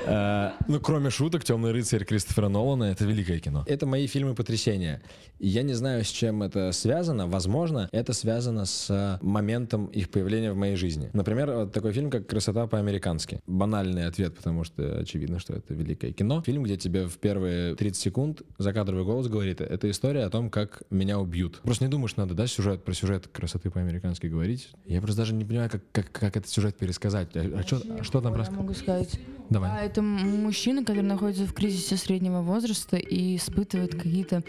Э, Ну, кроме шуток, Темный рыцарь Кристофера Нолана это великое кино. Это мои фильмы потрясения. Я не знаю, с чем это связано. Возможно, это связано с моментом их появления в моей жизни. Например, вот такой фильм, как «Красота по-американски». Банальный ответ, потому что очевидно, что это великое кино. Фильм, где тебе в первые 30 секунд закадровый голос говорит, это история о том, как меня убьют. Просто не думаешь, надо, да, сюжет, про сюжет «Красоты по-американски» говорить. Я просто даже не понимаю, как, как, как этот сюжет пересказать. А, а а что там рассказать? могу сказать. Давай. А, это мужчина, который находится в кризисе среднего возраста и испытывает какие-то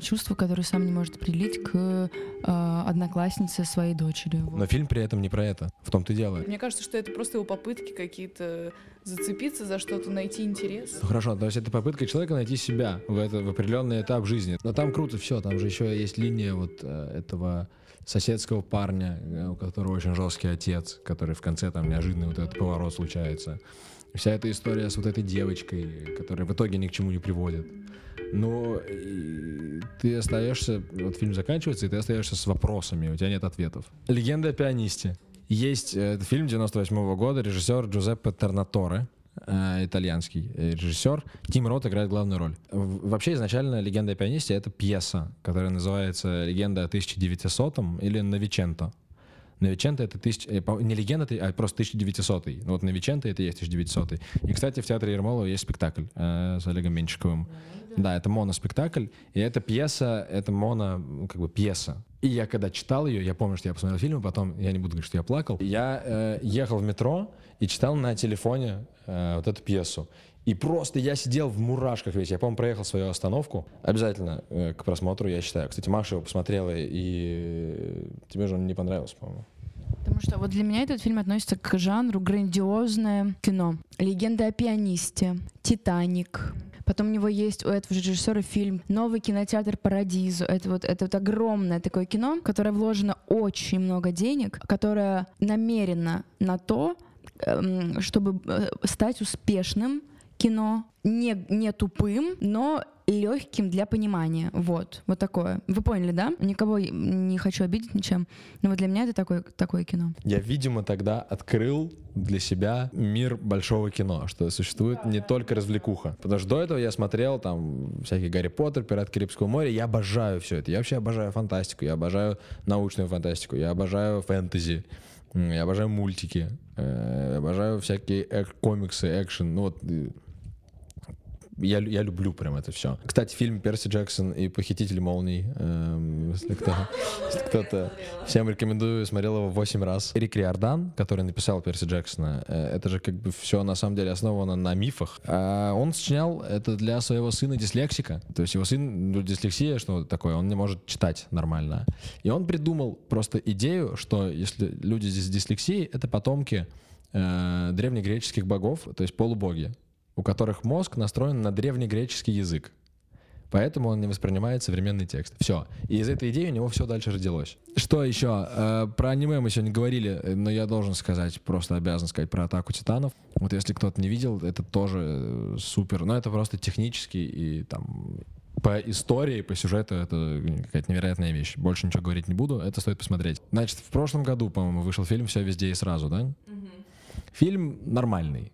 чувства, которые сам не может определить к а, однокласснице своей дочери. Вот. Но фильм при этом не про это. В том-то и дело. Мне кажется, что это просто его попытки какие-то зацепиться за что-то, найти интерес. Ну хорошо, то есть это попытка человека найти себя в, это, в определенный этап жизни. Но там круто все, там же еще есть линия вот э, этого соседского парня, э, у которого очень жесткий отец, который в конце там неожиданный вот этот поворот случается. Вся эта история с вот этой девочкой, которая в итоге ни к чему не приводит. Ну, и ты остаешься, вот фильм заканчивается, и ты остаешься с вопросами, у тебя нет ответов. Легенда о пианисте. Есть э, фильм 98 года, режиссер Джузеппе Тернаторе, э, итальянский э, режиссер. Тим Рот играет главную роль. Вообще изначально «Легенда о пианисте» — это пьеса, которая называется «Легенда о 1900-м» или «Новиченто». Новиченто это тысяч... э, не легенда, а просто 1900 Ну вот Новиченто это и есть 1900 И, кстати, в театре Ермолова есть спектакль э, с Олегом Меньшиковым. Да, это моноспектакль. И эта пьеса, это моно, ну, как бы пьеса. И я когда читал ее, я помню, что я посмотрел фильм, и потом, я не буду говорить, что я плакал. Я э, ехал в метро и читал на телефоне э, вот эту пьесу. И просто я сидел в мурашках весь. Я, по-моему, проехал свою остановку. Обязательно э, к просмотру, я считаю. Кстати, Маша его посмотрела, и тебе же он не понравился, по-моему. Потому что вот для меня этот фильм относится к жанру грандиозное кино. «Легенда о пианисте», «Титаник». Потом у него есть у этого же режиссера фильм «Новый кинотеатр Парадизу». Это вот, это вот огромное такое кино, которое вложено очень много денег, которое намерено на то, эм, чтобы э, стать успешным кино, не, не тупым, но легким для понимания. Вот, вот такое. Вы поняли, да? Никого не хочу обидеть ничем, но вот для меня это такое, такое кино. Я, видимо, тогда открыл для себя мир большого кино, что существует не только развлекуха. Потому что до этого я смотрел там всякие Гарри Поттер, Пираты Карибского моря, я обожаю все это. Я вообще обожаю фантастику, я обожаю научную фантастику, я обожаю фэнтези, я обожаю мультики, э, обожаю всякие комиксы, экшен. Ну вот э, я, я люблю прям это все. Кстати, фильм Перси Джексон и Похититель молний. эм, если, кто, если кто-то... Всем рекомендую, смотрел его 8 раз. Эрик Риордан, который написал Перси Джексона, э, это же как бы все на самом деле основано на мифах. А он сочинял это для своего сына дислексика. То есть его сын, ну, дислексия, что такое, он не может читать нормально. И он придумал просто идею, что если люди здесь с дислексией, это потомки э, древнегреческих богов, то есть полубоги у которых мозг настроен на древнегреческий язык. Поэтому он не воспринимает современный текст. Все. И из этой идеи у него все дальше родилось. Что еще? Э, про аниме мы сегодня говорили, э, но я должен сказать, просто обязан сказать про атаку титанов. Вот если кто-то не видел, это тоже э, супер. Но это просто технически и там по истории, по сюжету это какая-то невероятная вещь. Больше ничего говорить не буду, это стоит посмотреть. Значит, в прошлом году, по-моему, вышел фильм «Все везде и сразу», да? Фильм нормальный.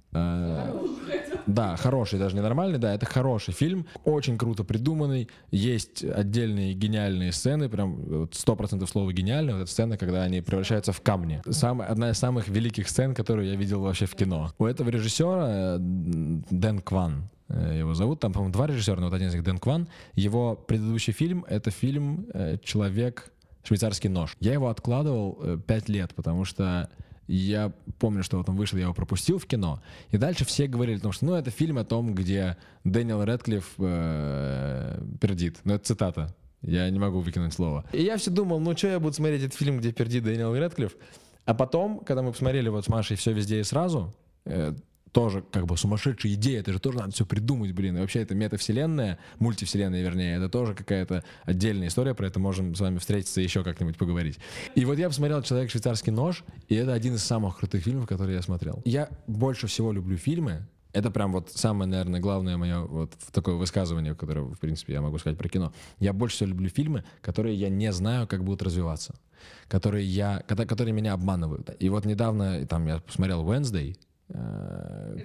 Да, хороший, даже не нормальный, да, это хороший фильм, очень круто придуманный, есть отдельные гениальные сцены, прям сто процентов слова гениальные, вот эта сцена, когда они превращаются в камни. Самая, одна из самых великих сцен, которую я видел вообще в кино. У этого режиссера Дэн Кван, э, его зовут, там, по-моему, два режиссера, но вот один из них Дэн Кван. Его предыдущий фильм — это фильм э, «Человек швейцарский нож». Я его откладывал э, пять лет, потому что я помню, что вот он вышел, я его пропустил в кино. И дальше все говорили, потому что, ну, это фильм о том, где Дэниел Рэдклифф э, пердит. Ну, это цитата. Я не могу выкинуть слово. И я все думал, ну, что я буду смотреть этот фильм, где пердит Дэниел Рэдклифф? А потом, когда мы посмотрели вот с Машей «Все везде и сразу», э, тоже как бы сумасшедшая идея, это же тоже надо все придумать, блин. И вообще это метавселенная, мультивселенная, вернее, это тоже какая-то отдельная история, про это можем с вами встретиться еще как-нибудь поговорить. И вот я посмотрел «Человек швейцарский нож», и это один из самых крутых фильмов, которые я смотрел. Я больше всего люблю фильмы, это прям вот самое, наверное, главное мое вот такое высказывание, которое, в принципе, я могу сказать про кино. Я больше всего люблю фильмы, которые я не знаю, как будут развиваться. которые я, которые меня обманывают. И вот недавно там я посмотрел Wednesday. Э,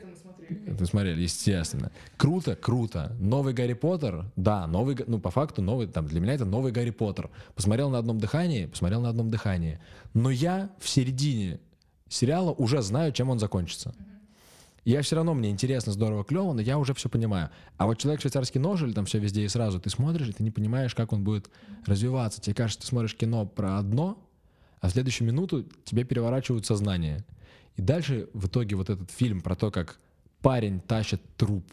Это смотрели, естественно. Круто, круто. Новый Гарри Поттер, да, новый, ну по факту новый, там для меня это новый Гарри Поттер. Посмотрел на одном дыхании, посмотрел на одном дыхании. Но я в середине сериала уже знаю, чем он закончится. Я все равно, мне интересно, здорово, клево, но я уже все понимаю. А вот человек швейцарский нож или там все везде и сразу, ты смотришь, и ты не понимаешь, как он будет развиваться. Тебе кажется, ты смотришь кино про одно, а в следующую минуту тебе переворачивают сознание. И дальше в итоге вот этот фильм про то, как парень тащит труп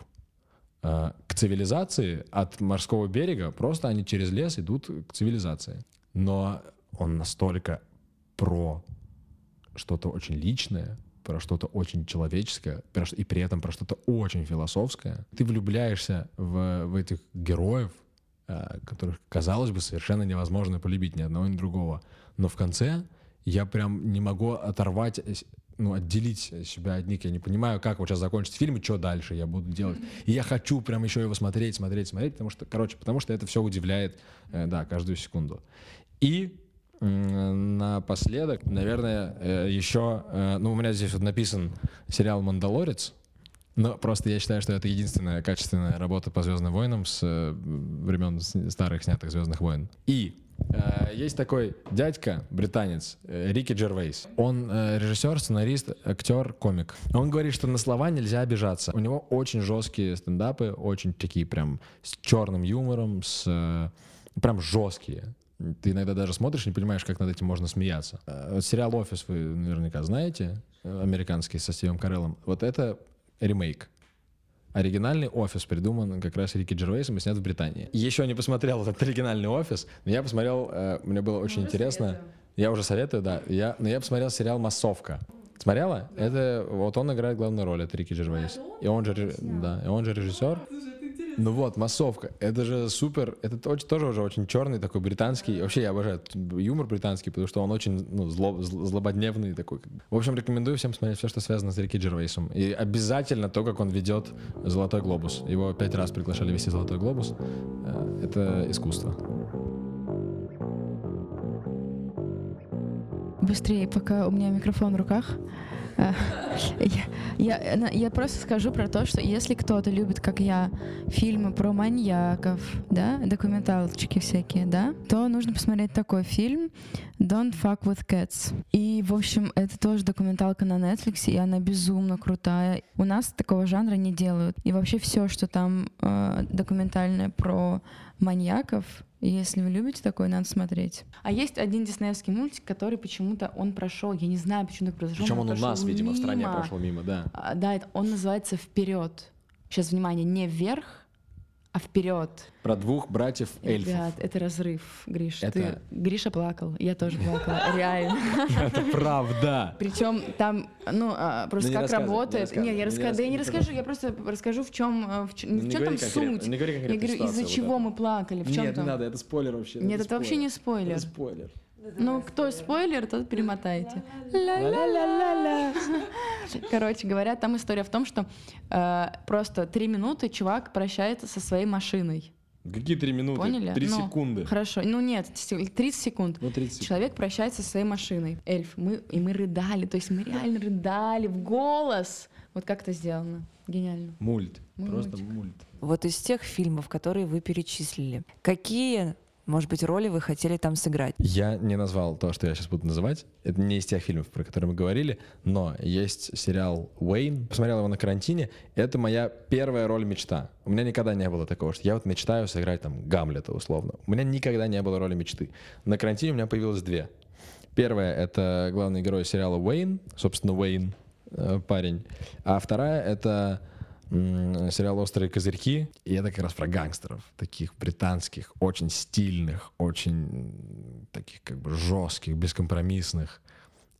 э, к цивилизации от морского берега, просто они через лес идут к цивилизации. Но он настолько про что-то очень личное, про что-то очень человеческое, и при этом про что-то очень философское. Ты влюбляешься в, в этих героев, э, которых, казалось бы, совершенно невозможно полюбить ни одного, ни другого. Но в конце я прям не могу оторвать, ну, отделить себя от них. Я не понимаю, как вот сейчас закончится фильм и что дальше я буду делать. И я хочу прям еще его смотреть, смотреть, смотреть, потому что, короче, потому что это все удивляет, э, да, каждую секунду. И напоследок, наверное, э, еще, э, ну, у меня здесь вот написан сериал «Мандалорец», но просто я считаю, что это единственная качественная работа по Звездным войнам с времен старых снятых Звездных войн. И есть такой дядька, британец, э, Рики Джервейс. Он э, режиссер, сценарист, актер, комик. Он говорит, что на слова нельзя обижаться. У него очень жесткие стендапы, очень такие прям с черным юмором, с э, прям жесткие. Ты иногда даже смотришь не понимаешь, как над этим можно смеяться. Э, Сериал «Офис» вы наверняка знаете, э, американский со Стивом Кареллом. Вот это ремейк. Оригинальный офис придуман как раз Рики Джервейсом и снят в Британии. Еще не посмотрел этот оригинальный офис, но я посмотрел, э, мне было очень интересно. Я уже советую, да. Я, но я посмотрел сериал «Массовка». Смотрела? Это вот он играет главную роль, это Рики Джервейс. И он же, да, и он же режиссер. Ну вот, массовка. Это же супер. Это то- тоже уже очень черный такой британский. Вообще я обожаю юмор британский, потому что он очень ну, зло- зл- злободневный такой. В общем, рекомендую всем смотреть все, что связано с Рики Джервейсом. И обязательно то, как он ведет «Золотой глобус». Его пять раз приглашали вести «Золотой глобус». Э, Это искусство. Быстрее, пока у меня микрофон в руках. [laughs] Я, я, я просто скажу про то, что если кто-то любит, как я, фильмы про маньяков, да, документалочки всякие, да, то нужно посмотреть такой фильм Don't Fuck With Cats. И, в общем, это тоже документалка на Netflix, и она безумно крутая. У нас такого жанра не делают. И вообще все, что там э, документальное про маньяков, если вы любите такое, надо смотреть. А есть один диснеевский мультик, который почему-то он прошел, я не знаю, почему так произошло. Причем он у прошел нас, видимо, в стране мимо. прошел мимо, да. А, Да, это, он называется «Вперед». Сейчас, внимание, не вверх, а вперед. Про двух братьев эльфов. Ребят, это разрыв, Гриш. Это- Ты... Гриша плакал, я тоже плакала, [laughs] реально. Это правда. Причем там, ну, а, просто Ну, как работает. Нет, я не расскажу, да я не расскажу, я просто расскажу, в чем, в чем, Ну, там суть. не говори Я говорю, из-за чего мы плакали, в чем Нет, там. не надо, это спойлер вообще. Нет, это вообще не спойлер. Это спойлер. Ну, кто спойлер, тот перемотайте. Ла-ла-ла-ла-ла. [laughs] Короче говоря, там история в том, что э, просто три минуты чувак прощается со своей машиной. Какие три минуты? Поняли? Три Ну, секунды. Хорошо. Ну нет, се- 30 секунд. Ну, 30 секунд. Человек прощается со своей машиной. Эльф. Мы, и мы рыдали. То есть мы реально рыдали в голос. Вот как это сделано. Гениально. Мульт. Мультик. Просто мульт. Вот из тех фильмов, которые вы перечислили, какие, может быть, роли вы хотели там сыграть? Я не назвал то, что я сейчас буду называть. Это не из тех фильмов, про которые мы говорили, но есть сериал «Уэйн». Посмотрел его на карантине. Это моя первая роль мечта. У меня никогда не было такого, что я вот мечтаю сыграть там Гамлета условно. У меня никогда не было роли мечты. На карантине у меня появилось две. Первая — это главный герой сериала Уэйн, собственно, Уэйн, э, парень. А вторая — это сериал «Острые козырьки». И это как раз про гангстеров, таких британских, очень стильных, очень таких как бы жестких, бескомпромиссных.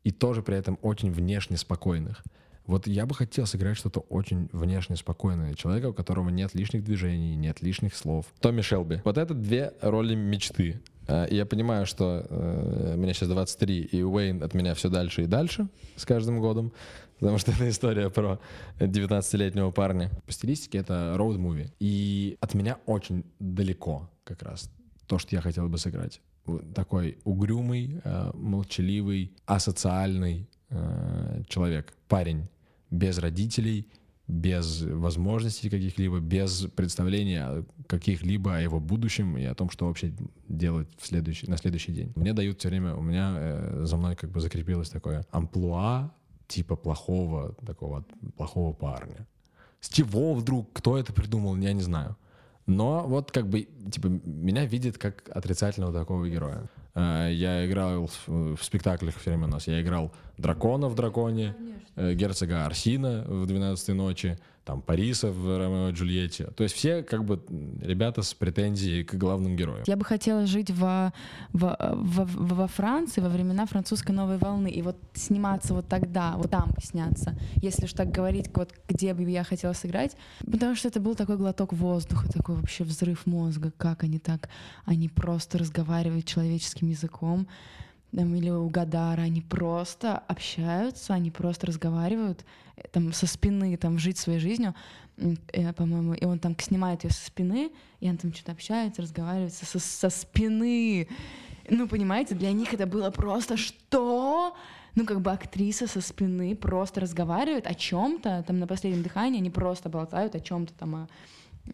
И тоже при этом очень внешне спокойных. Вот я бы хотел сыграть что-то очень внешне спокойное. Человека, у которого нет лишних движений, нет лишних слов. Томми Шелби. Вот это две роли мечты. А, И я понимаю, что э, мне сейчас 23, и Уэйн от меня все дальше и дальше с каждым годом, потому что это история про 19-летнего парня. По стилистике это роуд-муви. И от меня очень далеко как раз то, что я хотел бы сыграть. вот такой угрюмый, э, молчаливый, асоциальный э, человек, парень без родителей, без возможностей каких-либо, без представления каких-либо о его будущем и о том, что вообще делать в следующий, на следующий день. Мне дают все время, у меня э, за мной как бы закрепилось такое амплуа типа плохого, такого плохого парня. С чего вдруг, кто это придумал, я не знаю. Но вот как бы, типа, меня видит как отрицательного такого героя. Э, Я играл в, спектаклях все время у нас. Я играл дракона в драконе, э, герцога Арсина в 12 ночи, там Париса в Ромео и Джульетте. То есть все как бы ребята с претензией к главным героям. Я бы хотела жить во, во, во, во Франции во времена французской новой волны и вот сниматься вот тогда, вот там сняться, если уж так говорить, вот где бы я хотела сыграть, потому что это был такой глоток воздуха, такой вообще взрыв мозга, как они так, они просто разговаривают человеческим языком, там, или у Гадара, они просто общаются, они просто разговаривают, там, со спины, там, жить своей жизнью, э, по-моему, и он там снимает ее со спины, и он там что-то общается, разговаривает со, со- со спины. Ну, понимаете, для них это было просто что? Ну, как бы актриса со спины просто разговаривает о чем-то, там на последнем дыхании они просто болтают о чем-то там, о-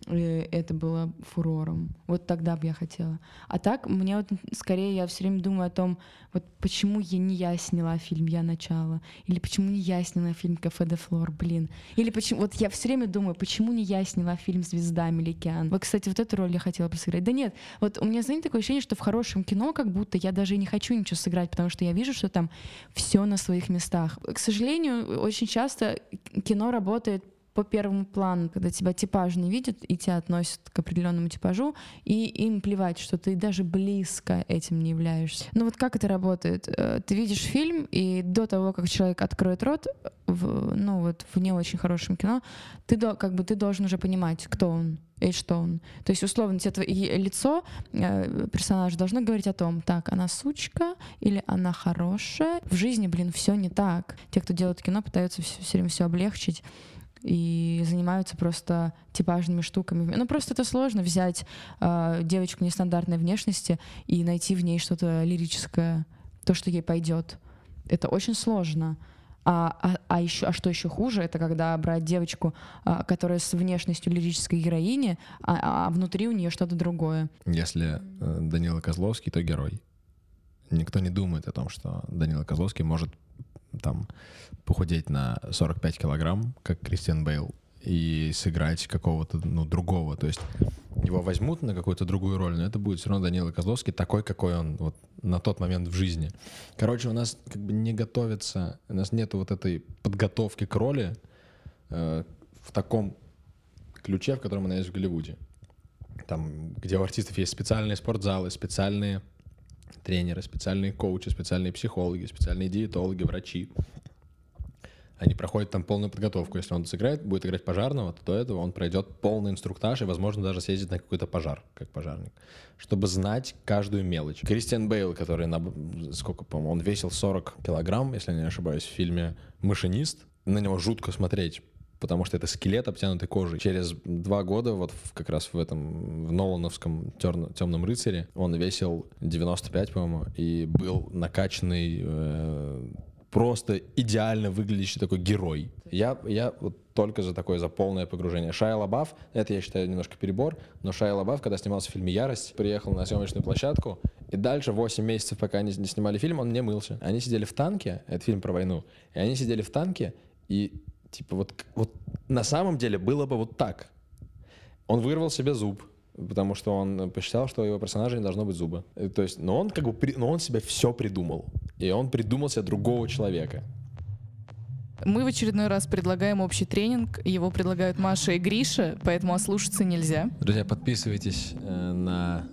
это было фурором. Вот тогда бы я хотела. А так, мне вот скорее я все время думаю о том, вот почему я не я сняла фильм «Я начало», или почему не я сняла фильм «Кафе де Флор», блин. Или почему, вот я все время думаю, почему не я сняла фильм «Звезда Меликян». Вот, кстати, вот эту роль я хотела бы сыграть. Да нет, вот у меня, знаете, такое ощущение, что в хорошем кино как будто я даже не хочу ничего сыграть, потому что я вижу, что там все на своих местах. К сожалению, очень часто кино работает по первому плану, когда тебя типаж не видит и тебя относят к определенному типажу, и им плевать, что ты даже близко этим не являешься. Ну вот как это работает? Э, Ты видишь фильм, и до того, как человек откроет рот, в, ну вот в не очень хорошем кино, ты до- как бы ты должен уже понимать, кто он и что он. То есть, условно, тебе твое лицо э, персонажа должно говорить о том, так, она сучка или она хорошая. В жизни, блин, все не так. Те, кто делает кино, пытаются все, время все облегчить и занимаются просто типажными штуками. Ну, просто это сложно взять э, девочку нестандартной внешности и найти в ней что-то лирическое, то, что ей пойдет. Это очень сложно. А, а, а, еще, а что еще хуже, это когда брать девочку, а, которая с внешностью лирической героини, а, а внутри у нее что-то другое. Если э, Данила Козловский, то герой. Никто не думает о том, что Данила Козловский может там похудеть на 45 килограмм, как Кристиан Бейл, и сыграть какого-то, ну, другого. То есть его возьмут на какую-то другую роль, но это будет все равно Данила Козловский такой, какой он вот на тот момент в жизни. Короче, у нас как бы не готовится, у нас нету вот этой подготовки к роли э, в таком ключе, в котором она есть в Голливуде. Там, где у артистов есть специальные спортзалы, специальные тренеры, специальные коучи, специальные психологи, специальные диетологи, врачи. Они проходят там полную подготовку. Если он сыграет, будет играть пожарного, то до этого он пройдет полный инструктаж и, возможно, даже съездит на какой-то пожар, как пожарник, чтобы знать каждую мелочь. Кристиан Бейл, который, на, сколько, по-моему, он весил 40 килограмм, если я не ошибаюсь, в фильме «Машинист», на него жутко смотреть, потому что это скелет, обтянутый кожей. Через два года, вот в- как раз в этом, в Нолановском «Терн- «Темном рыцаре», он весил 95, по-моему, и был накачанный, э, просто идеально выглядящий такой герой. Я, я вот только за такое, за полное погружение. Шайа Лабаф, это я считаю немножко перебор, но Шайа Лабаф, когда снимался в фильме «Ярость», приехал на съемочную площадку, и дальше 8 месяцев, пока они не снимали фильм, он не мылся. Они сидели в танке, это фильм про войну, и они сидели в танке, и типа вот, вот на самом деле было бы вот так. Он вырвал себе зуб, потому что он посчитал, что у его персонажа не должно быть зуба. Э, То есть, но он как бы, но он себе все придумал. И он придумал себе другого человека. Мы в очередной раз предлагаем общий тренинг. Его предлагают Маша и Гриша, поэтому ослушаться нельзя. Друзья, подписывайтесь э, на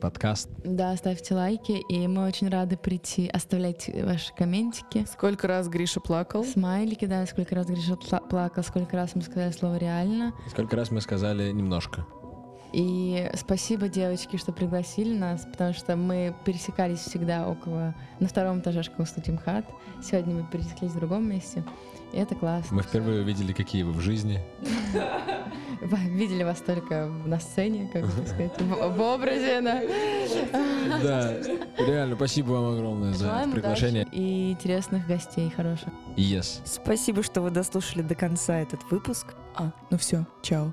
подкаст. Да, ставьте лайки, и мы очень рады прийти. Оставляйте ваши комментики. Сколько раз Гриша плакал? Смайлики, да, сколько раз Гриша пла- плакал, сколько раз мы сказали слово «реально». Сколько раз мы сказали немножко. И спасибо, девочки, что пригласили нас, потому что мы пересекались всегда около... На втором этаже школы студии МХАТ. Сегодня мы пересеклись в другом месте. И это классно. Мы впервые увидели, какие вы в жизни. видели вас только на сцене, как бы сказать, в, образе, да. Да, реально, спасибо вам огромное за приглашение. и интересных гостей хороших. Yes. Спасибо, что вы дослушали до конца этот выпуск. А, ну все, чао.